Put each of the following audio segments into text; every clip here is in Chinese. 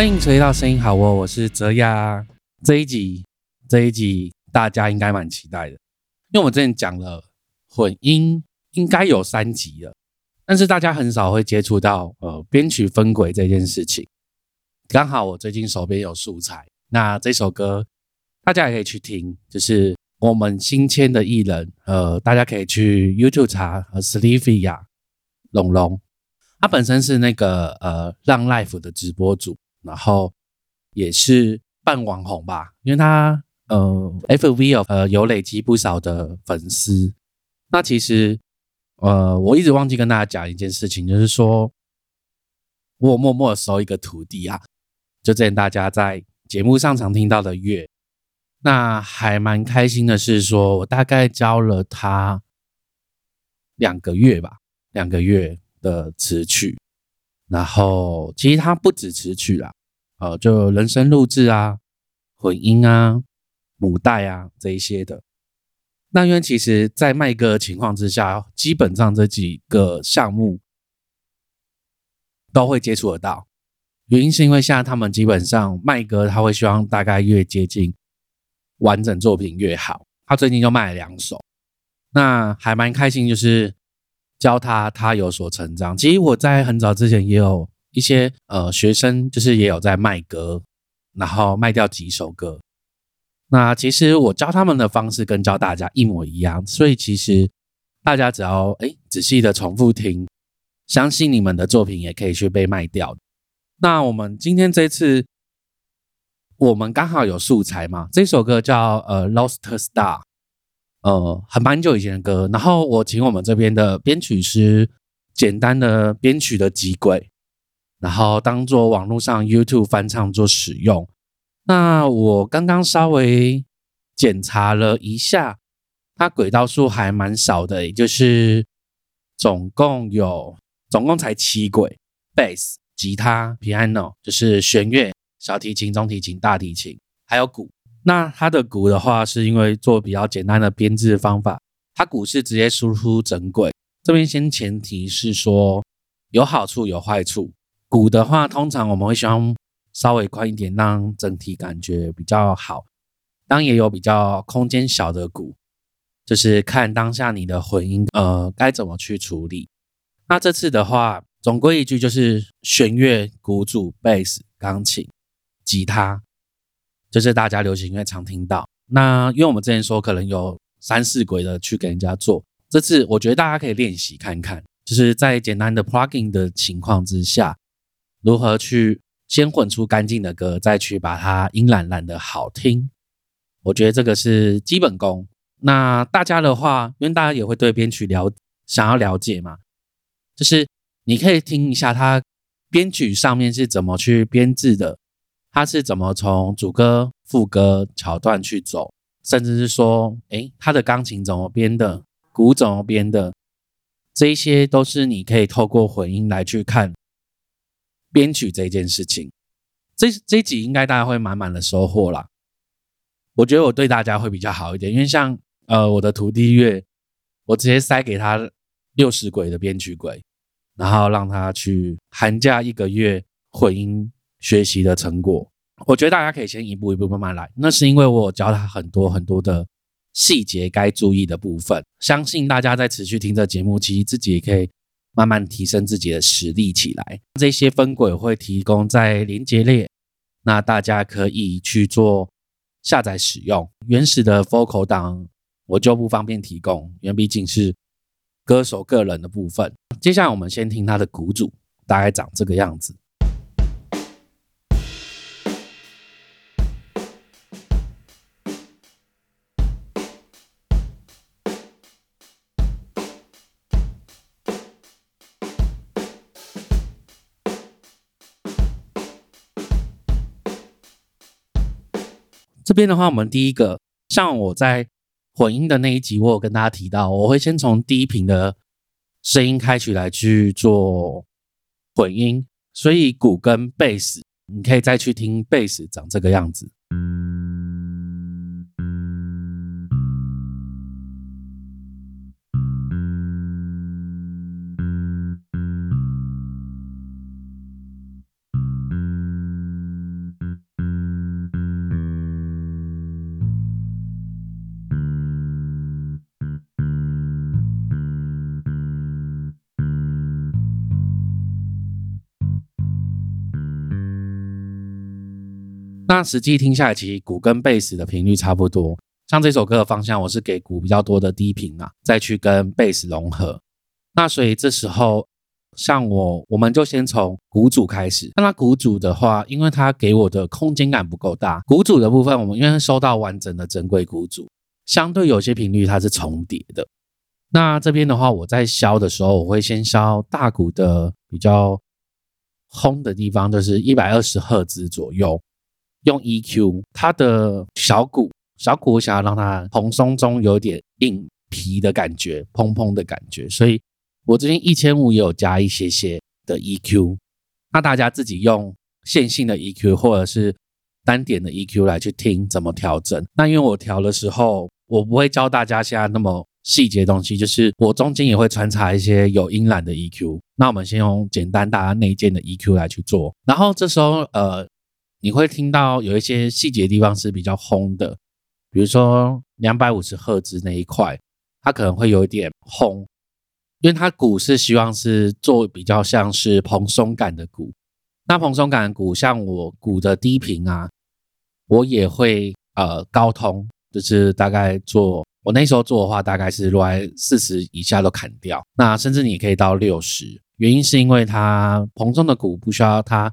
欢迎回到声音好哦，我是泽亚。这一集，这一集大家应该蛮期待的，因为我们之前讲了混音，应该有三集了，但是大家很少会接触到呃编曲分轨这件事情。刚好我最近手边有素材，那这首歌大家也可以去听，就是我们新签的艺人，呃，大家可以去 YouTube 查呃 s l e e v y 呀，龙龙，他本身是那个呃让 Life 的直播主。然后也是半网红吧，因为他呃，F V 有呃有累积不少的粉丝。那其实呃，我一直忘记跟大家讲一件事情，就是说我默默收一个徒弟啊，就之前大家在节目上常听到的月。那还蛮开心的是，说我大概教了他两个月吧，两个月的词曲。然后其实他不止词曲啦，呃，就人声录制啊、混音啊、母带啊这一些的。那因为其实，在麦歌情况之下，基本上这几个项目都会接触得到。原因是因为现在他们基本上麦歌，他会希望大概越接近完整作品越好。他最近就卖了两首，那还蛮开心，就是。教他，他有所成长。其实我在很早之前也有一些呃学生，就是也有在卖歌，然后卖掉几首歌。那其实我教他们的方式跟教大家一模一样，所以其实大家只要哎仔细的重复听，相信你们的作品也可以去被卖掉。那我们今天这次我们刚好有素材嘛，这首歌叫呃《Lost Star》。呃，很蛮久以前的歌，然后我请我们这边的编曲师简单的编曲的几轨，然后当做网络上 YouTube 翻唱做使用。那我刚刚稍微检查了一下，它轨道数还蛮少的，也就是总共有总共才七轨，Bass、吉他、Piano 就是弦乐、小提琴、中提琴、大提琴，还有鼓。那它的鼓的话，是因为做比较简单的编制方法，它鼓是直接输出整轨。这边先前提是说有好处有坏处。鼓的话，通常我们会希望稍微宽一点，让整体感觉比较好。当也有比较空间小的鼓，就是看当下你的混音呃该怎么去处理。那这次的话，总归一句就是弦乐、鼓组、贝斯、钢琴、吉他。就是大家流行音乐常听到，那因为我们之前说可能有三四轨的去给人家做，这次我觉得大家可以练习看看，就是在简单的 plugin 的情况之下，如何去先混出干净的歌，再去把它音懒懒的好听，我觉得这个是基本功。那大家的话，因为大家也会对编曲了想要了解嘛，就是你可以听一下它编曲上面是怎么去编制的。他是怎么从主歌、副歌桥段去走，甚至是说，诶，他的钢琴怎么编的，鼓怎么编的，这一些都是你可以透过混音来去看编曲这件事情。这这集应该大家会满满的收获啦。我觉得我对大家会比较好一点，因为像呃我的徒弟乐，我直接塞给他六十轨的编曲轨，然后让他去寒假一个月混音。学习的成果，我觉得大家可以先一步一步慢慢来。那是因为我教他很多很多的细节该注意的部分。相信大家在持续听这节目，其实自己也可以慢慢提升自己的实力起来。这些分轨会提供在连接列，那大家可以去做下载使用。原始的 vocal 档我就不方便提供，因为毕竟是歌手个人的部分。接下来我们先听他的鼓组，大概长这个样子。这边的话，我们第一个，像我在混音的那一集，我有跟大家提到，我会先从低频的声音开始来去做混音，所以鼓跟贝斯，你可以再去听贝斯长这个样子。实际听下来，其实鼓跟贝斯的频率差不多。像这首歌的方向，我是给鼓比较多的低频啊，再去跟贝斯融合。那所以这时候，像我，我们就先从鼓组开始。那鼓组的话，因为它给我的空间感不够大，鼓组的部分，我们因为收到完整的珍贵鼓组，相对有些频率它是重叠的。那这边的话，我在削的时候，我会先削大鼓的比较轰的地方，就是一百二十赫兹左右，用 EQ。它的小鼓，小鼓我想要让它蓬松中有点硬皮的感觉，砰砰的感觉，所以。我这边一千五也有加一些些的 EQ，那大家自己用线性的 EQ 或者是单点的 EQ 来去听怎么调整。那因为我调的时候，我不会教大家现在那么细节东西，就是我中间也会穿插一些有音染的 EQ。那我们先用简单大家内建的 EQ 来去做，然后这时候呃，你会听到有一些细节地方是比较轰的，比如说两百五十赫兹那一块，它可能会有一点轰。因为它鼓是希望是做比较像是蓬松感的鼓，那蓬松感的鼓，像我鼓的低频啊，我也会呃高通，就是大概做我那时候做的话，大概是落在四十以下都砍掉，那甚至你可以到六十，原因是因为它蓬松的鼓不需要它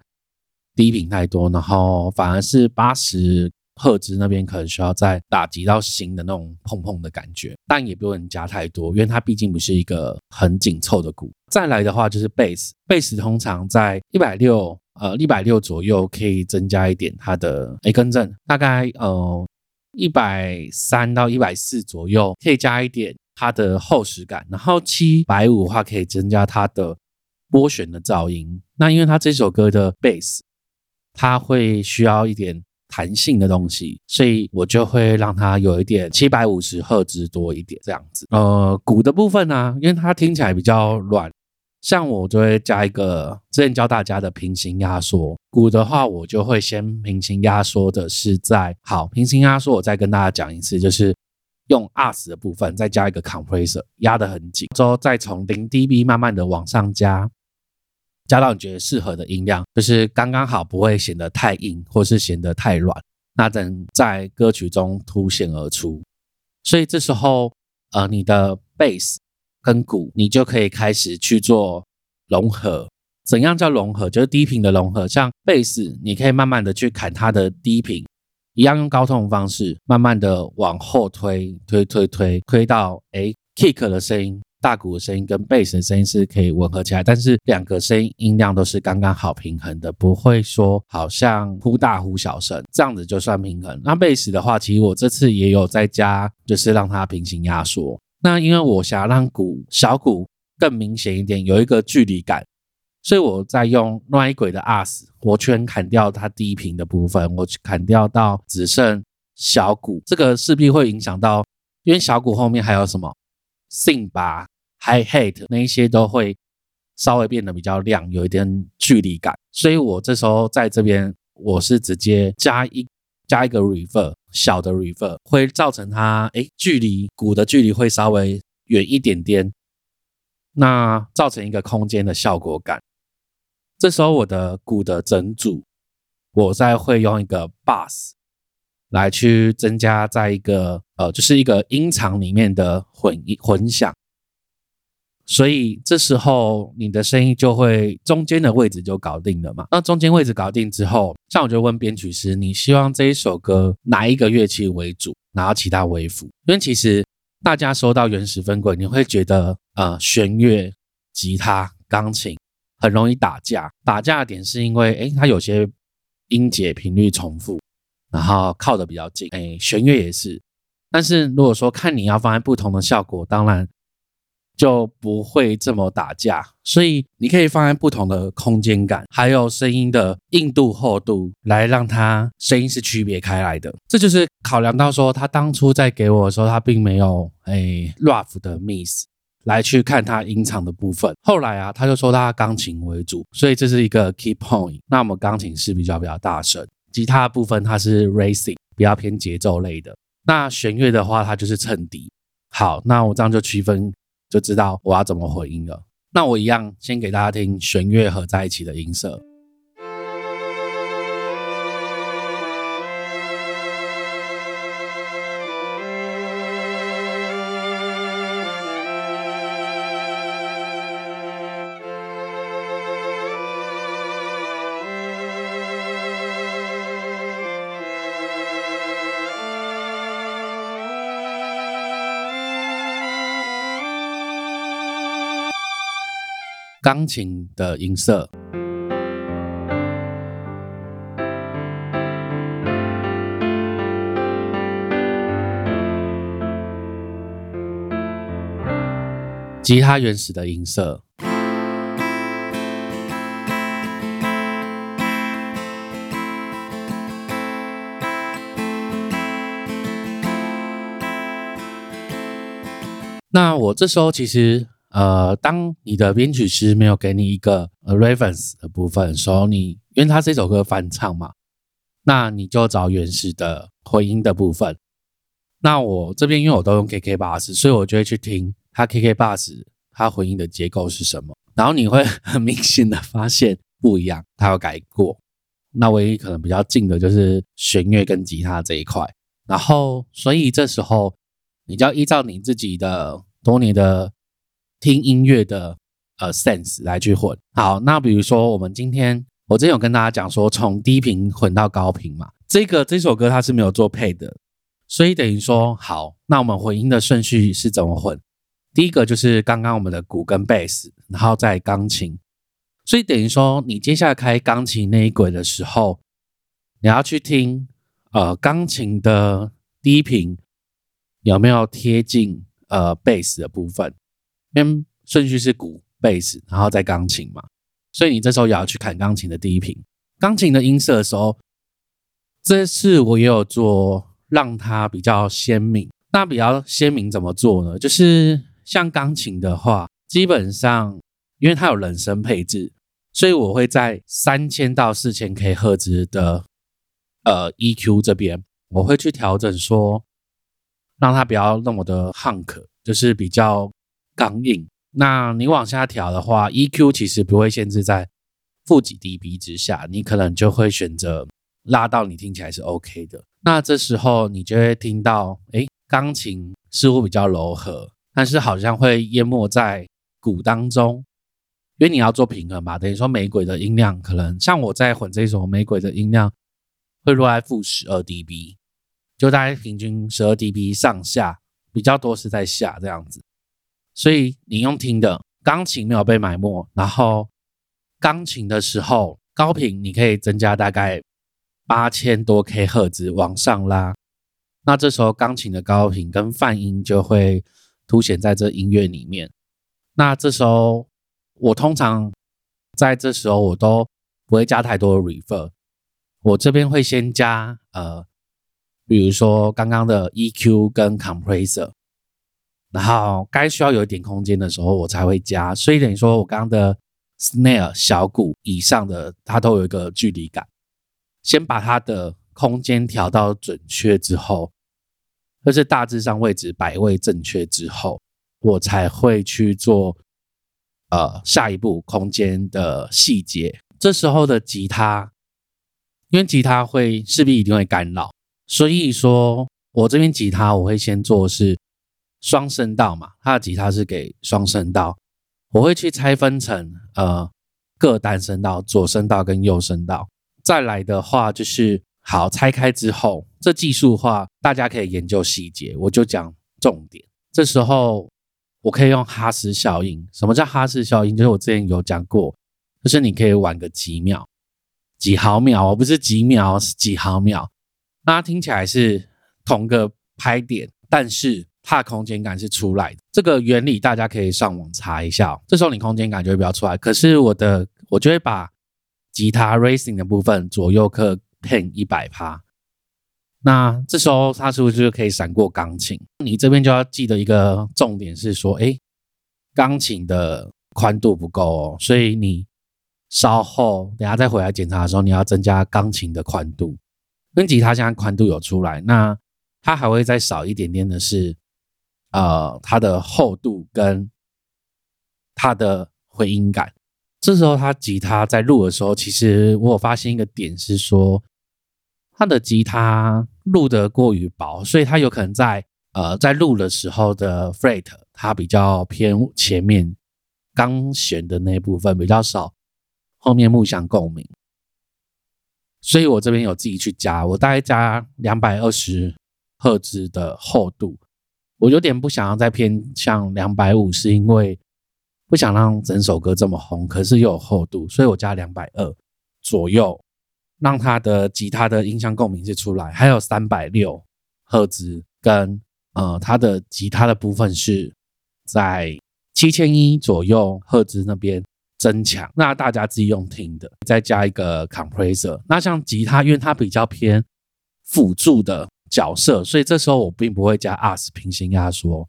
低频太多，然后反而是八十。赫兹那边可能需要再打击到新的那种碰碰的感觉，但也不能加太多，因为它毕竟不是一个很紧凑的鼓。再来的话就是贝斯，贝斯通常在一百六呃一百六左右可以增加一点它的 A 根正，大概呃一百三到一百四左右可以加一点它的厚实感，然后七百五的话可以增加它的波旋的噪音。那因为它这首歌的贝斯，它会需要一点。弹性的东西，所以我就会让它有一点七百五十赫兹多一点这样子。呃，鼓的部分呢，因为它听起来比较软，像我就会加一个之前教大家的平行压缩。鼓的话，我就会先平行压缩的是在好平行压缩，我再跟大家讲一次，就是用 us 的部分再加一个 compressor 压得很紧，之后再从零 dB 慢慢的往上加。加到你觉得适合的音量，就是刚刚好，不会显得太硬，或是显得太软，那等在歌曲中凸显而出。所以这时候，呃，你的贝斯跟鼓，你就可以开始去做融合。怎样叫融合？就是低频的融合。像贝斯，你可以慢慢的去砍它的低频，一样用高通的方式，慢慢的往后推，推推推，推到哎 kick 的声音。大鼓的声音跟贝斯的声音是可以吻合起来，但是两个声音音量都是刚刚好平衡的，不会说好像忽大忽小声，这样子就算平衡。那贝斯的话，其实我这次也有在加，就是让它平行压缩。那因为我想要让鼓小鼓更明显一点，有一个距离感，所以我在用外轨的 US 活圈砍掉它低频的部分，我砍掉到只剩小鼓，这个势必会影响到，因为小鼓后面还有什么？信吧 High hate 那一些都会稍微变得比较亮，有一点距离感。所以我这时候在这边，我是直接加一加一个 Reverb 小的 Reverb，会造成它哎距离鼓的距离会稍微远一点点，那造成一个空间的效果感。这时候我的鼓的整组，我再会用一个 Bass。来去增加在一个呃，就是一个音场里面的混混响，所以这时候你的声音就会中间的位置就搞定了嘛。那中间位置搞定之后，像我就问编曲师，你希望这一首歌哪一个乐器为主，然后其他为辅？因为其实大家收到原始分轨，你会觉得呃，弦乐、吉他、钢琴很容易打架。打架的点是因为诶，它有些音节频率重复。然后靠的比较近，哎，弦乐也是，但是如果说看你要放在不同的效果，当然就不会这么打架。所以你可以放在不同的空间感，还有声音的硬度、厚度，来让它声音是区别开来的。这就是考量到说，他当初在给我的时候，他并没有诶 rough 的 miss 来去看他音场的部分。后来啊，他就说他钢琴为主，所以这是一个 key point。那我们钢琴是比较比较大声。吉他部分它是 racing，比较偏节奏类的。那弦乐的话，它就是衬底。好，那我这样就区分，就知道我要怎么回音了。那我一样先给大家听弦乐合在一起的音色。钢琴的音色。吉他原始的音色。那我这时候其实，呃，当你的编曲师没有给你一个 reference 的部分的时候，你因为他这首歌翻唱嘛，那你就找原始的回音的部分。那我这边因为我都用 KK Bus，所以我就会去听。它 KK Bus 它回音的结构是什么？然后你会很明显的发现不一样，它有改过。那唯一可能比较近的就是弦乐跟吉他这一块。然后，所以这时候你就要依照你自己的多年的听音乐的呃 sense 来去混。好，那比如说我们今天我之前有跟大家讲说，从低频混到高频嘛，这个这首歌它是没有做配的，所以等于说好，那我们混音的顺序是怎么混？第一个就是刚刚我们的鼓跟贝斯，然后再钢琴，所以等于说你接下来开钢琴那一轨的时候，你要去听呃钢琴的低频有没有贴近呃贝斯的部分，因为顺序是鼓、贝斯，然后再钢琴嘛，所以你这时候也要去看钢琴的低频，钢琴的音色的时候，这次我也有做让它比较鲜明。那比较鲜明怎么做呢？就是。像钢琴的话，基本上因为它有人声配置，所以我会在三千到四千 K 赫兹的呃 EQ 这边，我会去调整说，让它不要那么的 hunk，就是比较刚硬。那你往下调的话，EQ 其实不会限制在负几 dB 之下，你可能就会选择拉到你听起来是 OK 的。那这时候你就会听到，哎，钢琴似乎比较柔和。但是好像会淹没在鼓当中，因为你要做平衡嘛，等于说玫瑰的音量可能像我在混这首玫瑰的音量会落在负十二 dB，就大概平均十二 dB 上下，比较多是在下这样子。所以你用听的钢琴没有被埋没，然后钢琴的时候高频你可以增加大概八千多 K 赫兹往上拉，那这时候钢琴的高频跟泛音就会。凸显在这音乐里面，那这时候我通常在这时候我都不会加太多的 reverb，我这边会先加呃，比如说刚刚的 EQ 跟 compressor，然后该需要有一点空间的时候我才会加，所以等于说我刚刚的 snare 小鼓以上的它都有一个距离感，先把它的空间调到准确之后。就是大致上位置摆位正确之后，我才会去做呃下一步空间的细节。这时候的吉他，因为吉他会势必一定会干扰，所以说我这边吉他我会先做是双声道嘛，它的吉他是给双声道，我会去拆分成呃各单声道，左声道跟右声道。再来的话就是。好，拆开之后，这技术化大家可以研究细节，我就讲重点。这时候我可以用哈斯效应。什么叫哈斯效应？就是我之前有讲过，就是你可以玩个几秒、几毫秒，不是几秒，是几毫秒。那听起来是同个拍点，但是怕空间感是出来的。这个原理大家可以上网查一下。这时候你空间感就会比较出来。可是我的，我就会把吉他 racing 的部分左右克。偏一百趴，那这时候它是不是就可以闪过钢琴？你这边就要记得一个重点是说，哎，钢琴的宽度不够哦，所以你稍后等下再回来检查的时候，你要增加钢琴的宽度。跟吉他现在宽度有出来，那它还会再少一点点的是，呃，它的厚度跟它的回音感。这时候，他吉他在录的时候，其实我有发现一个点是说，他的吉他录得过于薄，所以他有可能在呃在录的时候的 fret 它比较偏前面钢弦的那部分比较少，后面木响共鸣。所以我这边有自己去加，我大概加两百二十赫兹的厚度，我有点不想要再偏向两百五，是因为。不想让整首歌这么红，可是又有厚度，所以我加两百二左右，让它的吉他的音箱共鸣是出来，还有三百六赫兹跟呃它的吉他的部分是在七千一左右赫兹那边增强，那大家自己用听的，再加一个 compressor。那像吉他，因为它比较偏辅助的角色，所以这时候我并不会加 us 平行压缩。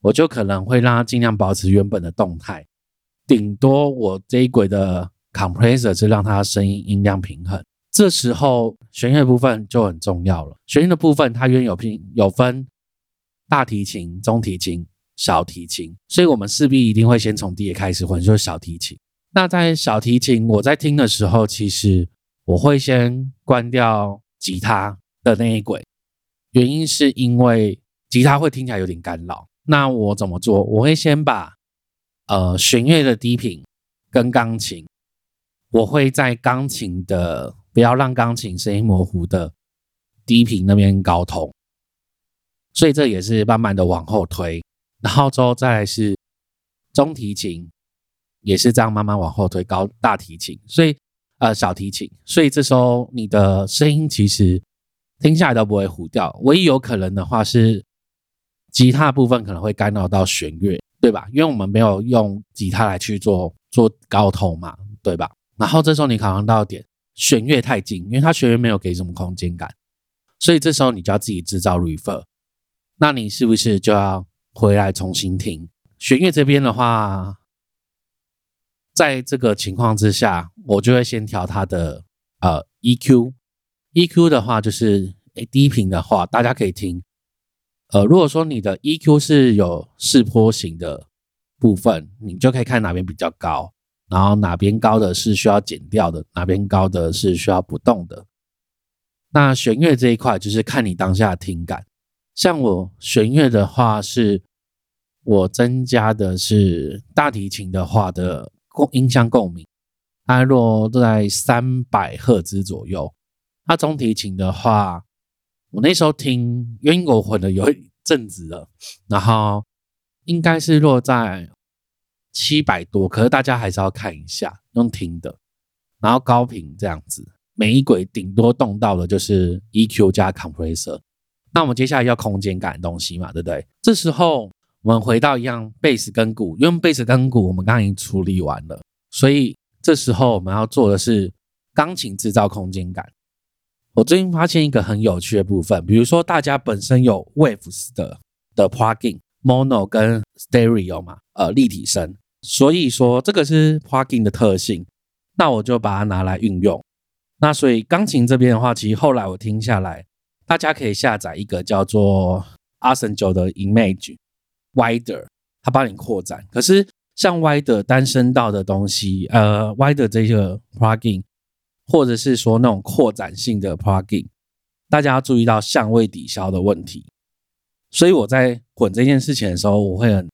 我就可能会让它尽量保持原本的动态，顶多我这一轨的 compressor 是让它声音音量平衡。这时候弦乐部分就很重要了。弦乐的部分它原有拼有分大提琴、中提琴、小提琴，所以我们势必一定会先从低开始混，就是小提琴。那在小提琴我在听的时候，其实我会先关掉吉他的那一轨，原因是因为吉他会听起来有点干扰。那我怎么做？我会先把呃弦乐的低频跟钢琴，我会在钢琴的不要让钢琴声音模糊的低频那边高通，所以这也是慢慢的往后推，然后之后再来是中提琴，也是这样慢慢往后推高大提琴，所以呃小提琴，所以这时候你的声音其实听下来都不会糊掉，唯一有可能的话是。吉他部分可能会干扰到弦乐，对吧？因为我们没有用吉他来去做做高通嘛，对吧？然后这时候你考量到点，弦乐太近，因为它弦乐没有给什么空间感，所以这时候你就要自己制造 reverb。那你是不是就要回来重新听弦乐这边的话？在这个情况之下，我就会先调它的呃 EQ E Q 的话就是诶低频的话，大家可以听。呃，如果说你的 EQ 是有四坡形的部分，你就可以看哪边比较高，然后哪边高的是需要减掉的，哪边高的是需要不动的。那弦乐这一块就是看你当下听感。像我弦乐的话，是我增加的是大提琴的话的共音箱共鸣，它落在三百赫兹左右。中提琴的话。我那时候听，因为我混了有一阵子了，然后应该是落在七百多，可是大家还是要看一下用听的，然后高频这样子，每一轨顶多动到的就是 EQ 加 compressor。那我们接下来要空间感的东西嘛，对不对？这时候我们回到一样贝斯跟鼓，因为贝斯跟鼓我们刚刚已经处理完了，所以这时候我们要做的是钢琴制造空间感。我最近发现一个很有趣的部分，比如说大家本身有 Waves 的的 Plugin Mono 跟 Stereo 嘛，呃，立体声，所以说这个是 Plugin 的特性，那我就把它拿来运用。那所以钢琴这边的话，其实后来我听下来，大家可以下载一个叫做 a s e n 九的 Image Wider，它帮你扩展。可是像 Wider 单声道的东西，呃，Wider 这个 Plugin。或者是说那种扩展性的 plugin，大家要注意到相位抵消的问题。所以我在混这件事情的时候，我会很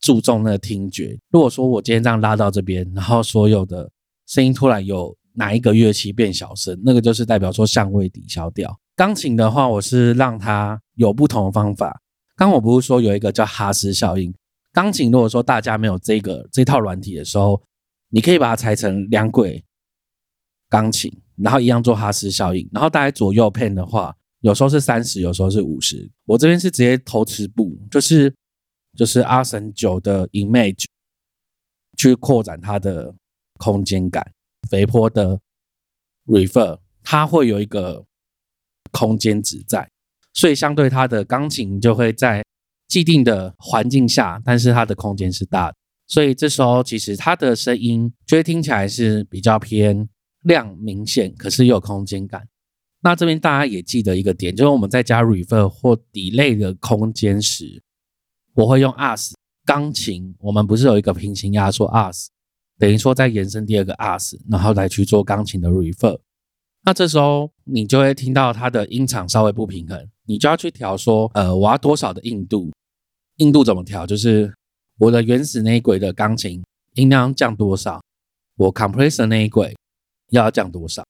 注重那个听觉。如果说我今天这样拉到这边，然后所有的声音突然有哪一个乐器变小声，那个就是代表说相位抵消掉。钢琴的话，我是让它有不同的方法。刚我不是说有一个叫哈斯效应？钢琴如果说大家没有这个这套软体的时候，你可以把它拆成两轨。钢琴，然后一样做哈斯效应，然后大概左右片的话，有时候是三十，有时候是五十。我这边是直接投磁部，就是就是阿神九的 image 去扩展它的空间感。肥坡的 refer 它会有一个空间值在，所以相对它的钢琴就会在既定的环境下，但是它的空间是大的，所以这时候其实它的声音就会听起来是比较偏。量明显，可是又有空间感。那这边大家也记得一个点，就是我们在加 rever 或 delay 的空间时，我会用 us 钢琴。我们不是有一个平行压缩 us，等于说再延伸第二个 us，然后来去做钢琴的 rever。那这时候你就会听到它的音场稍微不平衡，你就要去调说，呃，我要多少的硬度？硬度怎么调？就是我的原始那一轨的钢琴音量降多少？我 compressor 那一轨。要降多少？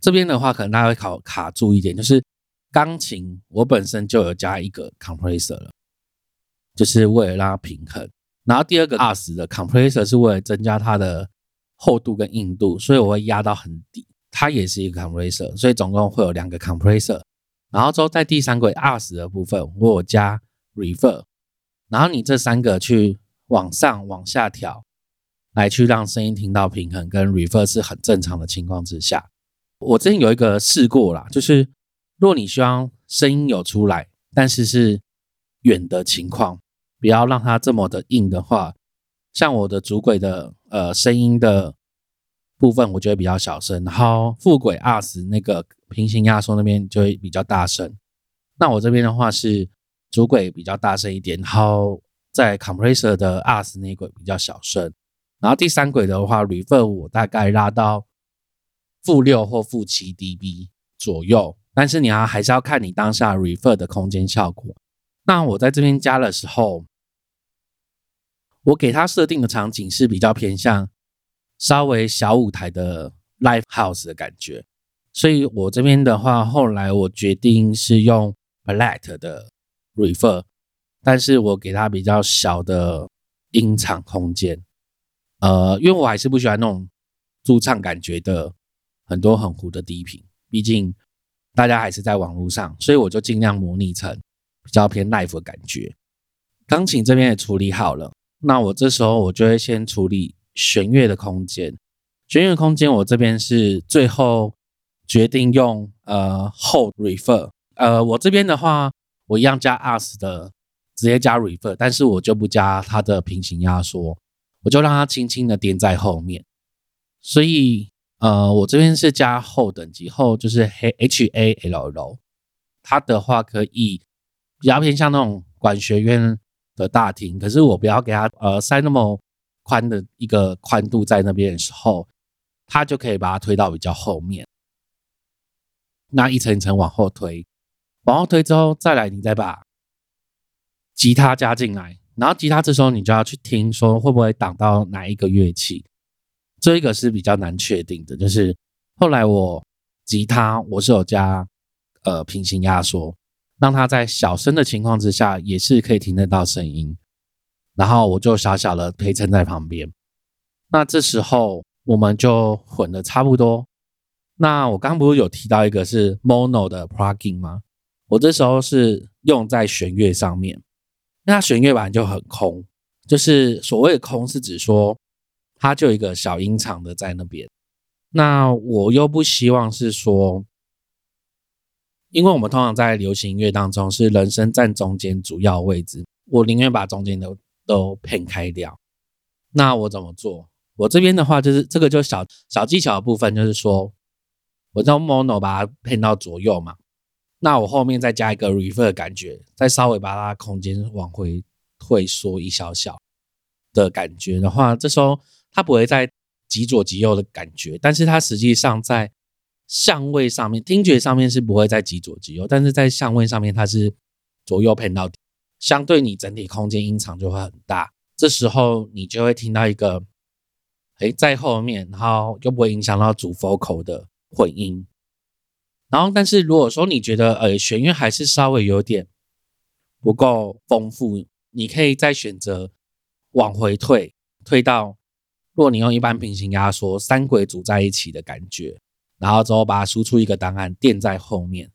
这边的话，可能大家会考卡住一点，就是钢琴我本身就有加一个 compressor 了，就是为了让它平衡。然后第二个 ARS 的 compressor 是为了增加它的厚度跟硬度，所以我会压到很低。它也是一个 compressor，所以总共会有两个 compressor。然后之后在第三轨 ARS 的部分，我有加 reverb。然后你这三个去往上往下调，来去让声音听到平衡跟 reverse 是很正常的情况之下，我之前有一个试过啦，就是如果你希望声音有出来，但是是远的情况。不要让它这么的硬的话，像我的主轨的呃声音的部分，我觉得比较小声，然后副轨二十那个平行压缩那边就会比较大声。那我这边的话是主轨比较大声一点，然后在 compressor 的二十那轨比较小声，然后第三轨的话，refer 我大概拉到负六或负七 dB 左右，但是你要还是要看你当下 refer 的空间效果。那我在这边加的时候。我给他设定的场景是比较偏向稍微小舞台的 live house 的感觉，所以我这边的话，后来我决定是用 flat 的 refer，但是我给他比较小的音场空间，呃，因为我还是不喜欢那种驻唱感觉的很多很糊的低频，毕竟大家还是在网络上，所以我就尽量模拟成比较偏 live 的感觉。钢琴这边也处理好了。那我这时候我就会先处理弦乐的空间，弦乐空间我这边是最后决定用呃后 refer，呃我这边的话我一样加 us 的直接加 refer，但是我就不加它的平行压缩，我就让它轻轻的垫在后面，所以呃我这边是加后等级后就是黑 H A L L，它的话可以比较偏向那种管学院。的大厅，可是我不要给它呃塞那么宽的一个宽度在那边的时候，它就可以把它推到比较后面，那一层一层往后推，往后推之后再来，你再把吉他加进来，然后吉他这时候你就要去听说会不会挡到哪一个乐器，这一个是比较难确定的，就是后来我吉他我是有加呃平行压缩。让它在小声的情况之下，也是可以听得到声音。然后我就小小的陪衬在旁边。那这时候我们就混的差不多。那我刚不是有提到一个是 mono 的 plugin 吗？我这时候是用在弦乐上面。那弦乐版就很空，就是所谓的空是指说它就一个小音场的在那边。那我又不希望是说。因为我们通常在流行音乐当中是人声占中间主要位置，我宁愿把中间都都偏开掉。那我怎么做？我这边的话就是这个就小小技巧的部分，就是说我用 mono 把它偏到左右嘛。那我后面再加一个 reverb 感觉，再稍微把它空间往回退缩一小小的感觉的话，这时候它不会在极左极右的感觉，但是它实际上在。相位上面，听觉上面是不会在极左极右，但是在相位上面，它是左右偏到底，相对你整体空间音场就会很大。这时候你就会听到一个，哎，在后面，然后又不会影响到主 vocal 的混音。然后，但是如果说你觉得，呃，弦乐还是稍微有点不够丰富，你可以再选择往回退，退到，如果你用一般平行压缩，三轨组在一起的感觉。然后之后把它输出一个档案垫在后面，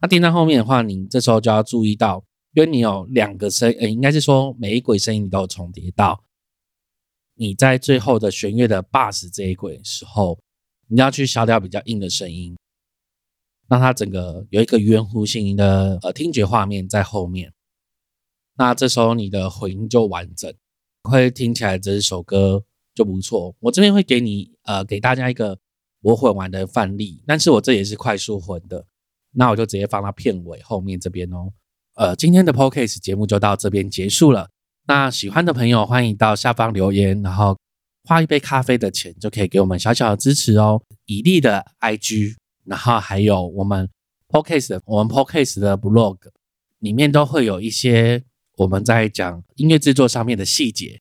那垫在后面的话，你这时候就要注意到，因为你有两个声，呃，应该是说每一轨声音你都有重叠到，你在最后的弦乐的 bass 这一轨时候，你要去消掉比较硬的声音，让它整个有一个圆弧形的呃听觉画面在后面，那这时候你的混音就完整，会听起来这首歌就不错。我这边会给你呃给大家一个。我混完的范例，但是我这也是快速混的，那我就直接放到片尾后面这边哦。呃，今天的 podcast 节目就到这边结束了。那喜欢的朋友欢迎到下方留言，然后花一杯咖啡的钱就可以给我们小小的支持哦。以利的 IG，然后还有我们 podcast，我们 podcast 的 blog 里面都会有一些我们在讲音乐制作上面的细节。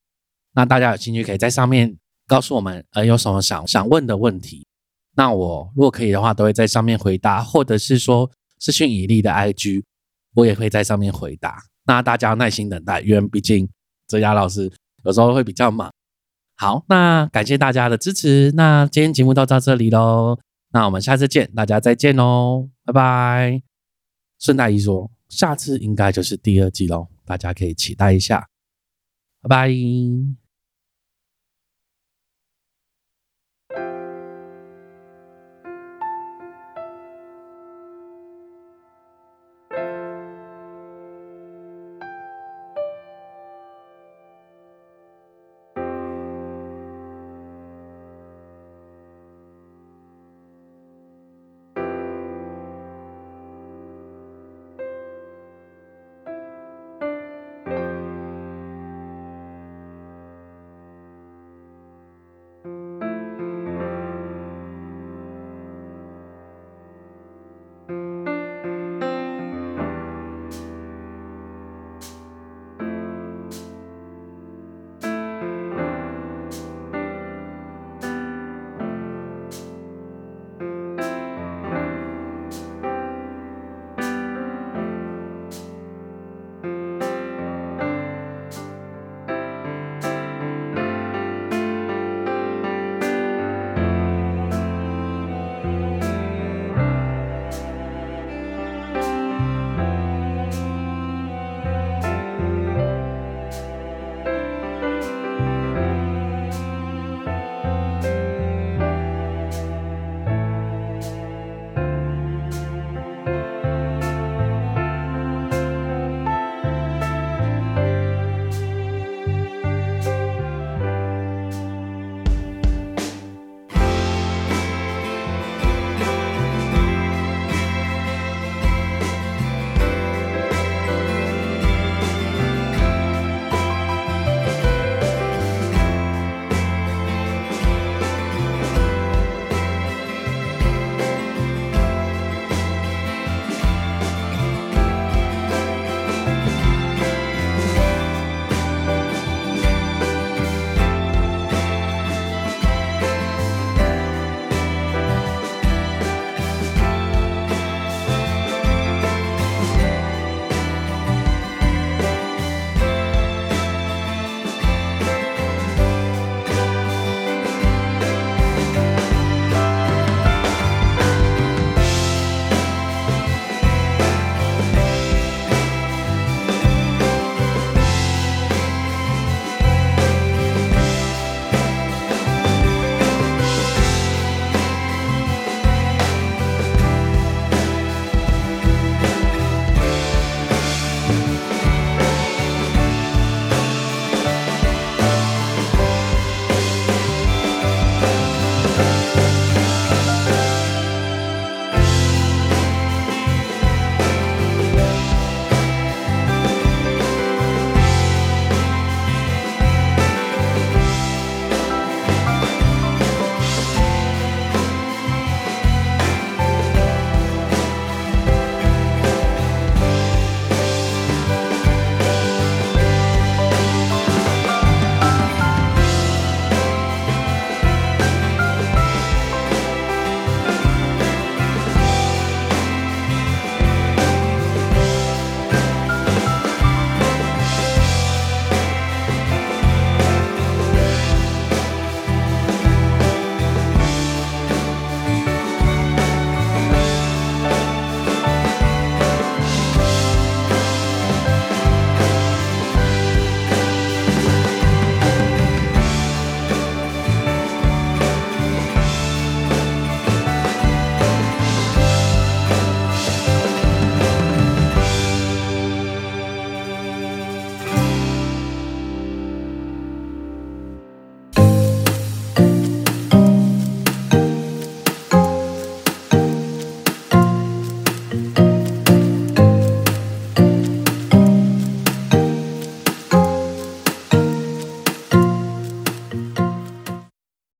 那大家有兴趣可以在上面告诉我们，呃，有什么想想问的问题。那我如果可以的话，都会在上面回答，或者是说私讯以利的 IG，我也会在上面回答。那大家耐心等待，因为毕竟泽雅老师有时候会比较忙。好，那感谢大家的支持，那今天节目到到这里喽，那我们下次见，大家再见喽，拜拜。顺大姨说，下次应该就是第二季喽，大家可以期待一下，拜拜。